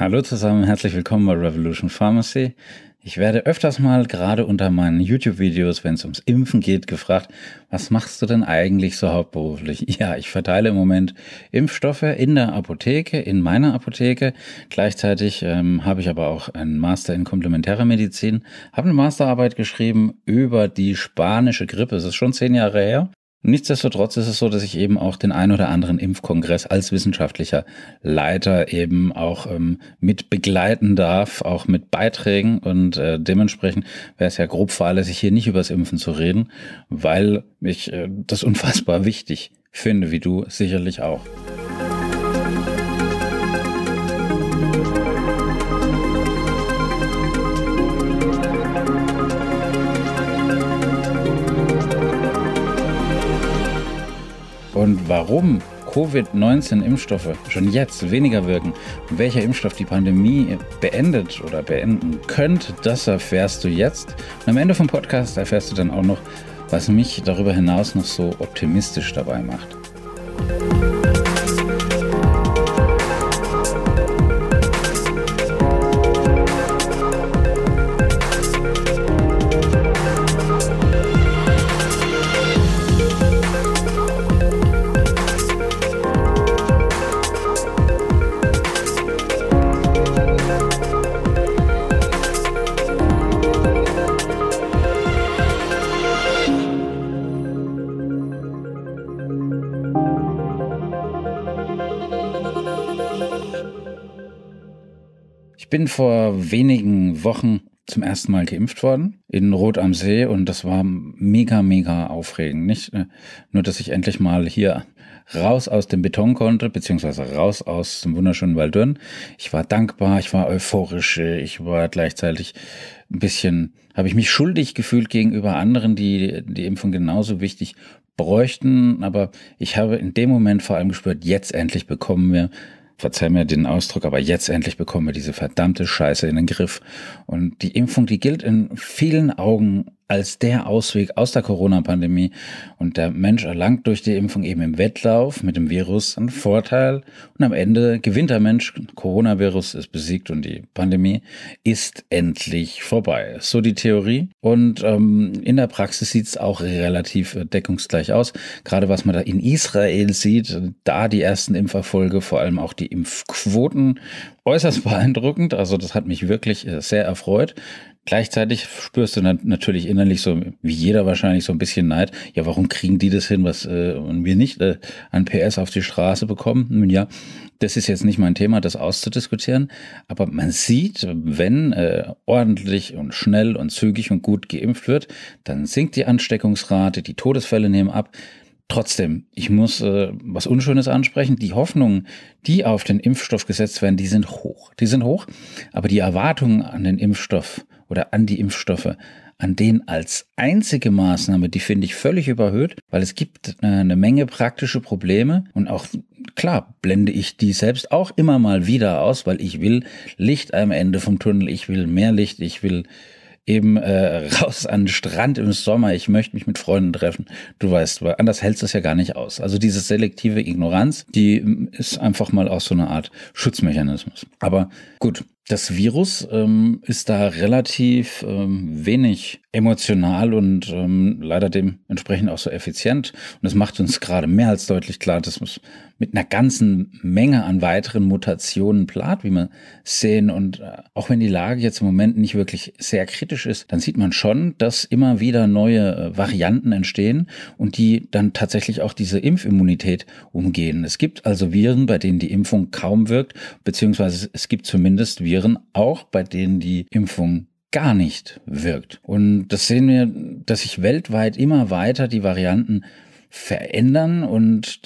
Hallo zusammen, herzlich willkommen bei Revolution Pharmacy. Ich werde öfters mal gerade unter meinen YouTube-Videos, wenn es ums Impfen geht, gefragt, was machst du denn eigentlich so hauptberuflich? Ja, ich verteile im Moment Impfstoffe in der Apotheke, in meiner Apotheke. Gleichzeitig ähm, habe ich aber auch einen Master in komplementärer Medizin, habe eine Masterarbeit geschrieben über die spanische Grippe. Es ist schon zehn Jahre her. Nichtsdestotrotz ist es so, dass ich eben auch den ein oder anderen Impfkongress als wissenschaftlicher Leiter eben auch ähm, mit begleiten darf, auch mit Beiträgen und äh, dementsprechend wäre es ja grob fahrlässig, hier nicht über das Impfen zu reden, weil ich äh, das unfassbar wichtig finde, wie du sicherlich auch. Und warum Covid-19-Impfstoffe schon jetzt weniger wirken und welcher Impfstoff die Pandemie beendet oder beenden könnte, das erfährst du jetzt. Und am Ende vom Podcast erfährst du dann auch noch, was mich darüber hinaus noch so optimistisch dabei macht. Bin vor wenigen Wochen zum ersten Mal geimpft worden in Rot am See und das war mega, mega aufregend. Nicht äh, nur, dass ich endlich mal hier raus aus dem Beton konnte, beziehungsweise raus aus dem wunderschönen Waldürn. Ich war dankbar, ich war euphorisch, ich war gleichzeitig ein bisschen, habe ich mich schuldig gefühlt gegenüber anderen, die die Impfung genauso wichtig bräuchten. Aber ich habe in dem Moment vor allem gespürt, jetzt endlich bekommen wir verzeih mir den Ausdruck, aber jetzt endlich bekommen wir diese verdammte Scheiße in den Griff. Und die Impfung, die gilt in vielen Augen als der Ausweg aus der Corona-Pandemie. Und der Mensch erlangt durch die Impfung eben im Wettlauf mit dem Virus einen Vorteil. Und am Ende gewinnt der Mensch. Coronavirus ist besiegt und die Pandemie ist endlich vorbei. So die Theorie. Und ähm, in der Praxis sieht es auch relativ äh, deckungsgleich aus. Gerade was man da in Israel sieht, da die ersten Impferfolge, vor allem auch die Impfquoten, äußerst beeindruckend. Also das hat mich wirklich äh, sehr erfreut. Gleichzeitig spürst du natürlich innerlich so, wie jeder wahrscheinlich so ein bisschen Neid. Ja, warum kriegen die das hin, was äh, wir nicht äh, an PS auf die Straße bekommen? Nun ja, das ist jetzt nicht mein Thema, das auszudiskutieren. Aber man sieht, wenn äh, ordentlich und schnell und zügig und gut geimpft wird, dann sinkt die Ansteckungsrate, die Todesfälle nehmen ab. Trotzdem, ich muss äh, was Unschönes ansprechen. Die Hoffnungen, die auf den Impfstoff gesetzt werden, die sind hoch. Die sind hoch, aber die Erwartungen an den Impfstoff oder an die Impfstoffe, an denen als einzige Maßnahme, die finde ich völlig überhöht, weil es gibt äh, eine Menge praktische Probleme und auch klar blende ich die selbst auch immer mal wieder aus, weil ich will Licht am Ende vom Tunnel, ich will mehr Licht, ich will eben äh, raus an den Strand im Sommer, ich möchte mich mit Freunden treffen. Du weißt, weil anders hältst du es ja gar nicht aus. Also diese selektive Ignoranz, die ähm, ist einfach mal auch so eine Art Schutzmechanismus. Aber gut, das Virus ähm, ist da relativ ähm, wenig emotional und ähm, leider dementsprechend auch so effizient. Und das macht uns gerade mehr als deutlich klar, dass es mit einer ganzen Menge an weiteren Mutationen plant, wie wir sehen. Und äh, auch wenn die Lage jetzt im Moment nicht wirklich sehr kritisch ist, dann sieht man schon, dass immer wieder neue äh, Varianten entstehen und die dann tatsächlich auch diese Impfimmunität umgehen. Es gibt also Viren, bei denen die Impfung kaum wirkt, beziehungsweise es gibt zumindest Viren, Viren, auch bei denen die Impfung gar nicht wirkt. Und das sehen wir, dass sich weltweit immer weiter die Varianten verändern und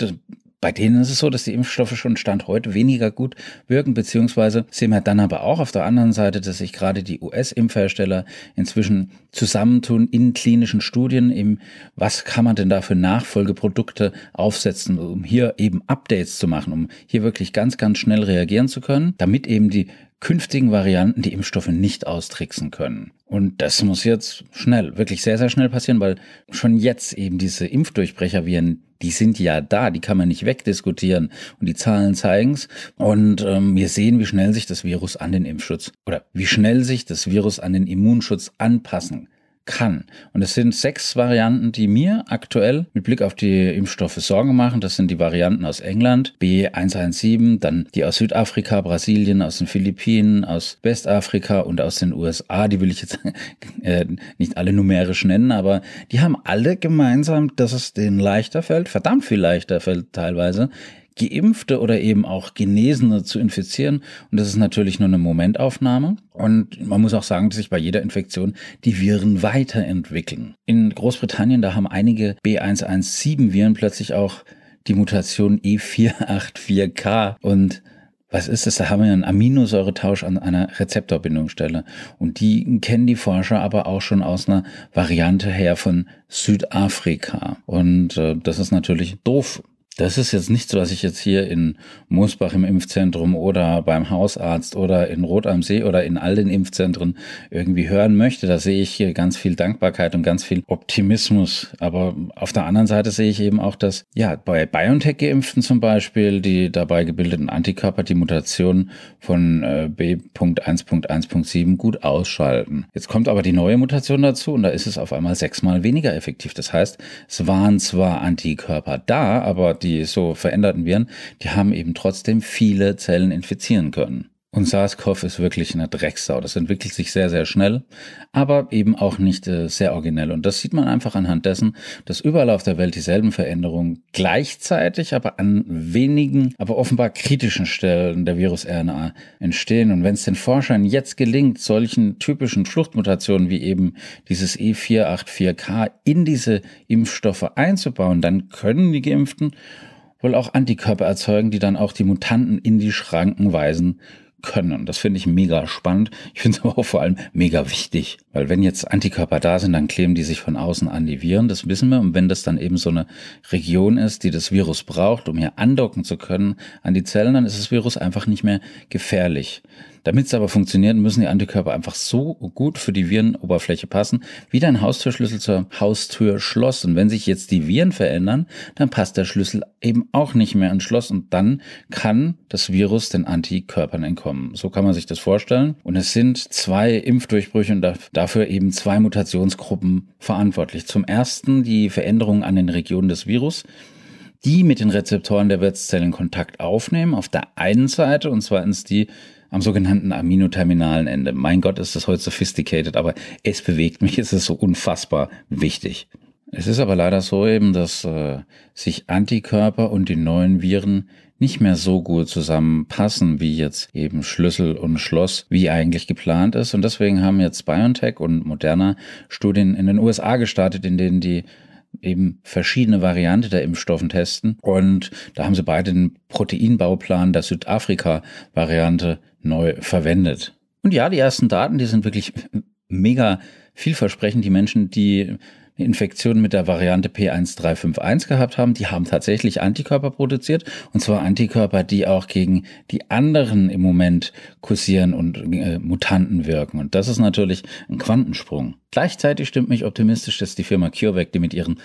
bei denen ist es so, dass die Impfstoffe schon Stand heute weniger gut wirken, beziehungsweise sehen wir dann aber auch auf der anderen Seite, dass sich gerade die US-Impfhersteller inzwischen zusammentun in klinischen Studien, im was kann man denn da für Nachfolgeprodukte aufsetzen, um hier eben Updates zu machen, um hier wirklich ganz, ganz schnell reagieren zu können, damit eben die künftigen Varianten die Impfstoffe nicht austricksen können. Und das muss jetzt schnell, wirklich sehr, sehr schnell passieren, weil schon jetzt eben diese Impfdurchbrecherviren, die sind ja da, die kann man nicht wegdiskutieren. Und die Zahlen zeigen's. Und ähm, wir sehen, wie schnell sich das Virus an den Impfschutz oder wie schnell sich das Virus an den Immunschutz anpassen kann. Und es sind sechs Varianten, die mir aktuell mit Blick auf die Impfstoffe Sorgen machen. Das sind die Varianten aus England, B117, dann die aus Südafrika, Brasilien, aus den Philippinen, aus Westafrika und aus den USA. Die will ich jetzt äh, nicht alle numerisch nennen, aber die haben alle gemeinsam, dass es denen leichter fällt, verdammt viel leichter fällt teilweise, Geimpfte oder eben auch Genesene zu infizieren. Und das ist natürlich nur eine Momentaufnahme. Und man muss auch sagen, dass sich bei jeder Infektion die Viren weiterentwickeln. In Großbritannien, da haben einige B117-Viren plötzlich auch die Mutation E484K und was ist das? Da haben wir einen Aminosäuretausch an einer Rezeptorbindungsstelle. Und die kennen die Forscher aber auch schon aus einer Variante her von Südafrika. Und äh, das ist natürlich doof das ist jetzt nicht so, dass ich jetzt hier in Moosbach im Impfzentrum oder beim Hausarzt oder in Rot am See oder in all den Impfzentren irgendwie hören möchte. Da sehe ich hier ganz viel Dankbarkeit und ganz viel Optimismus. Aber auf der anderen Seite sehe ich eben auch, dass ja bei BioNTech-Geimpften zum Beispiel die dabei gebildeten Antikörper die Mutation von äh, B.1.1.7 gut ausschalten. Jetzt kommt aber die neue Mutation dazu und da ist es auf einmal sechsmal weniger effektiv. Das heißt, es waren zwar Antikörper da, aber die so veränderten Viren, die haben eben trotzdem viele Zellen infizieren können. Und SARS-CoV ist wirklich eine Drecksau. Das entwickelt sich sehr, sehr schnell, aber eben auch nicht äh, sehr originell. Und das sieht man einfach anhand dessen, dass überall auf der Welt dieselben Veränderungen gleichzeitig, aber an wenigen, aber offenbar kritischen Stellen der Virus-RNA entstehen. Und wenn es den Forschern jetzt gelingt, solchen typischen Fluchtmutationen wie eben dieses E484K in diese Impfstoffe einzubauen, dann können die Geimpften wohl auch Antikörper erzeugen, die dann auch die Mutanten in die Schranken weisen können. Das finde ich mega spannend. Ich finde es aber auch vor allem mega wichtig, weil wenn jetzt Antikörper da sind, dann kleben die sich von außen an die Viren. Das wissen wir. Und wenn das dann eben so eine Region ist, die das Virus braucht, um hier andocken zu können an die Zellen, dann ist das Virus einfach nicht mehr gefährlich. Damit es aber funktioniert, müssen die Antikörper einfach so gut für die Virenoberfläche passen, wie dein Haustürschlüssel zur Haustür Schloss. Und wenn sich jetzt die Viren verändern, dann passt der Schlüssel eben auch nicht mehr ans Schloss und dann kann das Virus den Antikörpern entkommen. So kann man sich das vorstellen. Und es sind zwei Impfdurchbrüche und dafür eben zwei Mutationsgruppen verantwortlich. Zum ersten die Veränderung an den Regionen des Virus die mit den Rezeptoren der Wirtszellen Kontakt aufnehmen, auf der einen Seite, und zweitens die am sogenannten aminoterminalen Ende. Mein Gott, ist das heute sophisticated, aber es bewegt mich, es ist so unfassbar wichtig. Es ist aber leider so eben, dass äh, sich Antikörper und die neuen Viren nicht mehr so gut zusammenpassen, wie jetzt eben Schlüssel und Schloss, wie eigentlich geplant ist. Und deswegen haben jetzt BioNTech und Moderna Studien in den USA gestartet, in denen die eben verschiedene Variante der Impfstoffen testen. Und da haben sie beide den Proteinbauplan der Südafrika-Variante neu verwendet. Und ja, die ersten Daten, die sind wirklich mega vielversprechend. Die Menschen, die eine Infektion mit der Variante P1351 gehabt haben, die haben tatsächlich Antikörper produziert. Und zwar Antikörper, die auch gegen die anderen im Moment kursieren und äh, Mutanten wirken. Und das ist natürlich ein Quantensprung. Gleichzeitig stimmt mich optimistisch, dass die Firma CureVac, die mit ihren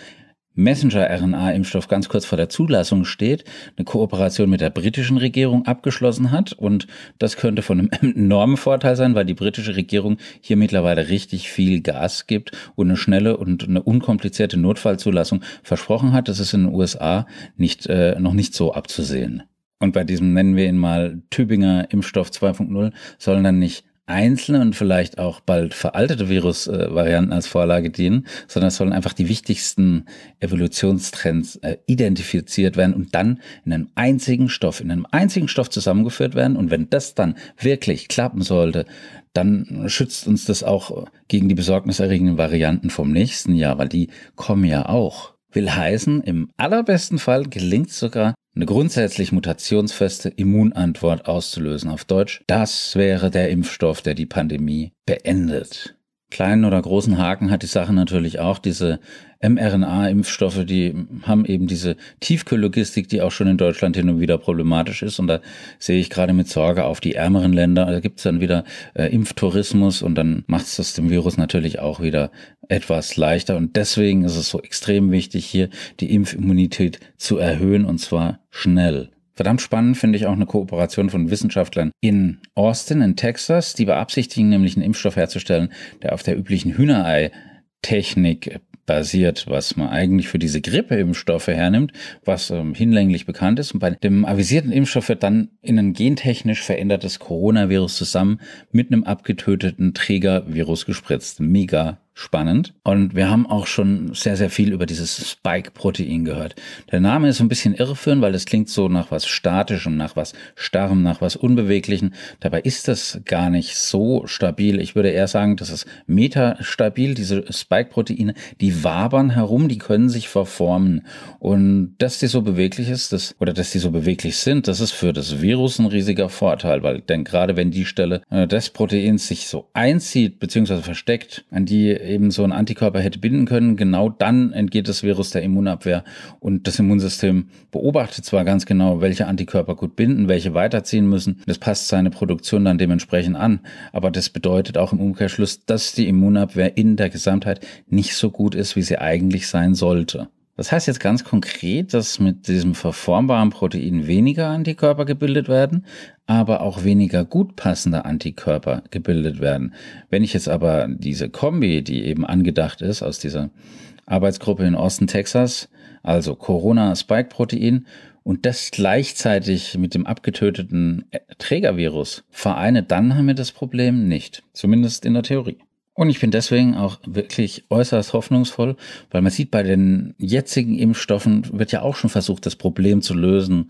Messenger-RNA-Impfstoff ganz kurz vor der Zulassung steht, eine Kooperation mit der britischen Regierung abgeschlossen hat. Und das könnte von einem enormen Vorteil sein, weil die britische Regierung hier mittlerweile richtig viel Gas gibt und eine schnelle und eine unkomplizierte Notfallzulassung versprochen hat. Das ist in den USA nicht, äh, noch nicht so abzusehen. Und bei diesem nennen wir ihn mal Tübinger Impfstoff 2.0 sollen dann nicht einzelne und vielleicht auch bald veraltete Virusvarianten als Vorlage dienen, sondern es sollen einfach die wichtigsten Evolutionstrends äh, identifiziert werden und dann in einem einzigen Stoff, in einem einzigen Stoff zusammengeführt werden. Und wenn das dann wirklich klappen sollte, dann schützt uns das auch gegen die besorgniserregenden Varianten vom nächsten Jahr, weil die kommen ja auch. Will heißen, im allerbesten Fall gelingt sogar eine grundsätzlich mutationsfeste Immunantwort auszulösen. Auf Deutsch, das wäre der Impfstoff, der die Pandemie beendet. Kleinen oder großen Haken hat die Sache natürlich auch. Diese mRNA-Impfstoffe, die haben eben diese Tiefkühllogistik, die auch schon in Deutschland hin und wieder problematisch ist. Und da sehe ich gerade mit Sorge auf die ärmeren Länder. Da gibt es dann wieder äh, Impftourismus und dann macht es das dem Virus natürlich auch wieder etwas leichter. Und deswegen ist es so extrem wichtig, hier die Impfimmunität zu erhöhen und zwar schnell. Verdammt spannend finde ich auch eine Kooperation von Wissenschaftlern in Austin, in Texas. Die beabsichtigen nämlich einen Impfstoff herzustellen, der auf der üblichen Hühnerei-Technik basiert, was man eigentlich für diese Grippeimpfstoffe hernimmt, was ähm, hinlänglich bekannt ist. Und bei dem avisierten Impfstoff wird dann in ein gentechnisch verändertes Coronavirus zusammen mit einem abgetöteten Trägervirus gespritzt. Mega spannend. Und wir haben auch schon sehr, sehr viel über dieses Spike-Protein gehört. Der Name ist ein bisschen irreführend, weil das klingt so nach was Statischem, nach was Starrem, nach was Unbeweglichen. Dabei ist das gar nicht so stabil. Ich würde eher sagen, das ist metastabil. Diese Spike-Proteine, die wabern herum, die können sich verformen. Und dass die so beweglich ist, das, oder dass die so beweglich sind, das ist für das Virus ein riesiger Vorteil, weil denn gerade wenn die Stelle äh, des Proteins sich so einzieht, beziehungsweise versteckt, an die eben so ein Antikörper hätte binden können, genau dann entgeht das Virus der Immunabwehr und das Immunsystem beobachtet zwar ganz genau, welche Antikörper gut binden, welche weiterziehen müssen. Das passt seine Produktion dann dementsprechend an, aber das bedeutet auch im Umkehrschluss, dass die Immunabwehr in der Gesamtheit nicht so gut ist, wie sie eigentlich sein sollte. Das heißt jetzt ganz konkret, dass mit diesem verformbaren Protein weniger Antikörper gebildet werden, aber auch weniger gut passende Antikörper gebildet werden. Wenn ich jetzt aber diese Kombi, die eben angedacht ist aus dieser Arbeitsgruppe in Osten Texas, also Corona-Spike-Protein und das gleichzeitig mit dem abgetöteten Trägervirus vereine, dann haben wir das Problem nicht. Zumindest in der Theorie. Und ich bin deswegen auch wirklich äußerst hoffnungsvoll, weil man sieht, bei den jetzigen Impfstoffen wird ja auch schon versucht, das Problem zu lösen,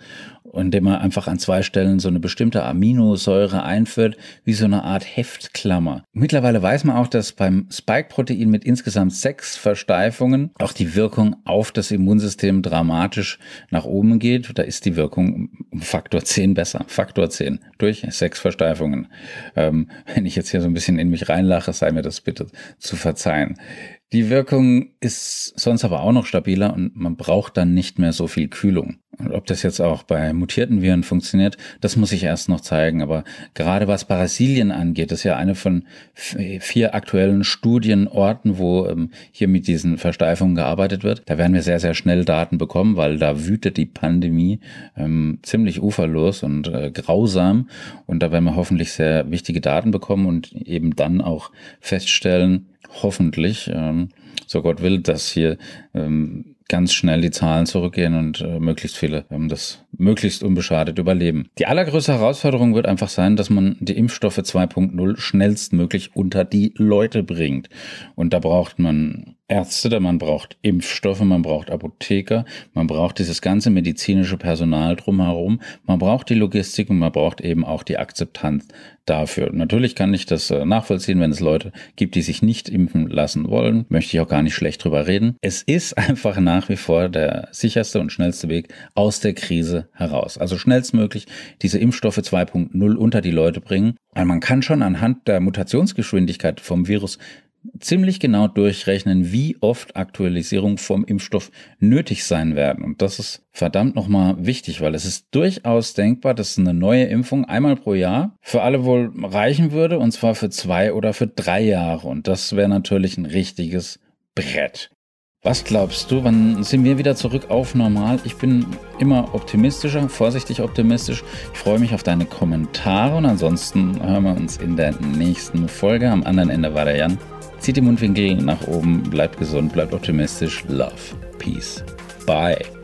indem man einfach an zwei Stellen so eine bestimmte Aminosäure einführt, wie so eine Art Heftklammer. Mittlerweile weiß man auch, dass beim Spike-Protein mit insgesamt sechs Versteifungen auch die Wirkung auf das Immunsystem dramatisch nach oben geht. Da ist die Wirkung um Faktor 10 besser. Faktor 10 durch sechs Versteifungen. Ähm, wenn ich jetzt hier so ein bisschen in mich reinlache, sei mir das bitte zu verzeihen. Die Wirkung ist sonst aber auch noch stabiler und man braucht dann nicht mehr so viel Kühlung. Und ob das jetzt auch bei mutierten Viren funktioniert, das muss ich erst noch zeigen. Aber gerade was Brasilien angeht, ist ja eine von vier aktuellen Studienorten, wo ähm, hier mit diesen Versteifungen gearbeitet wird. Da werden wir sehr, sehr schnell Daten bekommen, weil da wütet die Pandemie ähm, ziemlich uferlos und äh, grausam. Und da werden wir hoffentlich sehr wichtige Daten bekommen und eben dann auch feststellen, hoffentlich, ähm, so Gott will, dass hier ähm, ganz schnell die Zahlen zurückgehen und äh, möglichst viele ähm, das möglichst unbeschadet überleben. Die allergrößte Herausforderung wird einfach sein, dass man die Impfstoffe 2.0 schnellstmöglich unter die Leute bringt. Und da braucht man Ärzte, man braucht Impfstoffe, man braucht Apotheker, man braucht dieses ganze medizinische Personal drumherum, man braucht die Logistik und man braucht eben auch die Akzeptanz dafür. Natürlich kann ich das äh, nachvollziehen, wenn es Leute gibt, die sich nicht impfen lassen wollen, möchte ich auch gar nicht schlecht drüber reden. Es ist einfach nach wie vor der sicherste und schnellste Weg aus der Krise heraus. Also schnellstmöglich diese Impfstoffe 2.0 unter die Leute bringen. Weil man kann schon anhand der Mutationsgeschwindigkeit vom Virus ziemlich genau durchrechnen, wie oft Aktualisierung vom Impfstoff nötig sein werden. Und das ist verdammt nochmal wichtig, weil es ist durchaus denkbar, dass eine neue Impfung einmal pro Jahr für alle wohl reichen würde, und zwar für zwei oder für drei Jahre. Und das wäre natürlich ein richtiges Brett. Was glaubst du, wann sind wir wieder zurück auf normal? Ich bin immer optimistischer, vorsichtig optimistisch. Ich freue mich auf deine Kommentare und ansonsten hören wir uns in der nächsten Folge. Am anderen Ende war der Jan. Zieht die Mundwinkel nach oben, bleibt gesund, bleibt optimistisch. Love, Peace, Bye.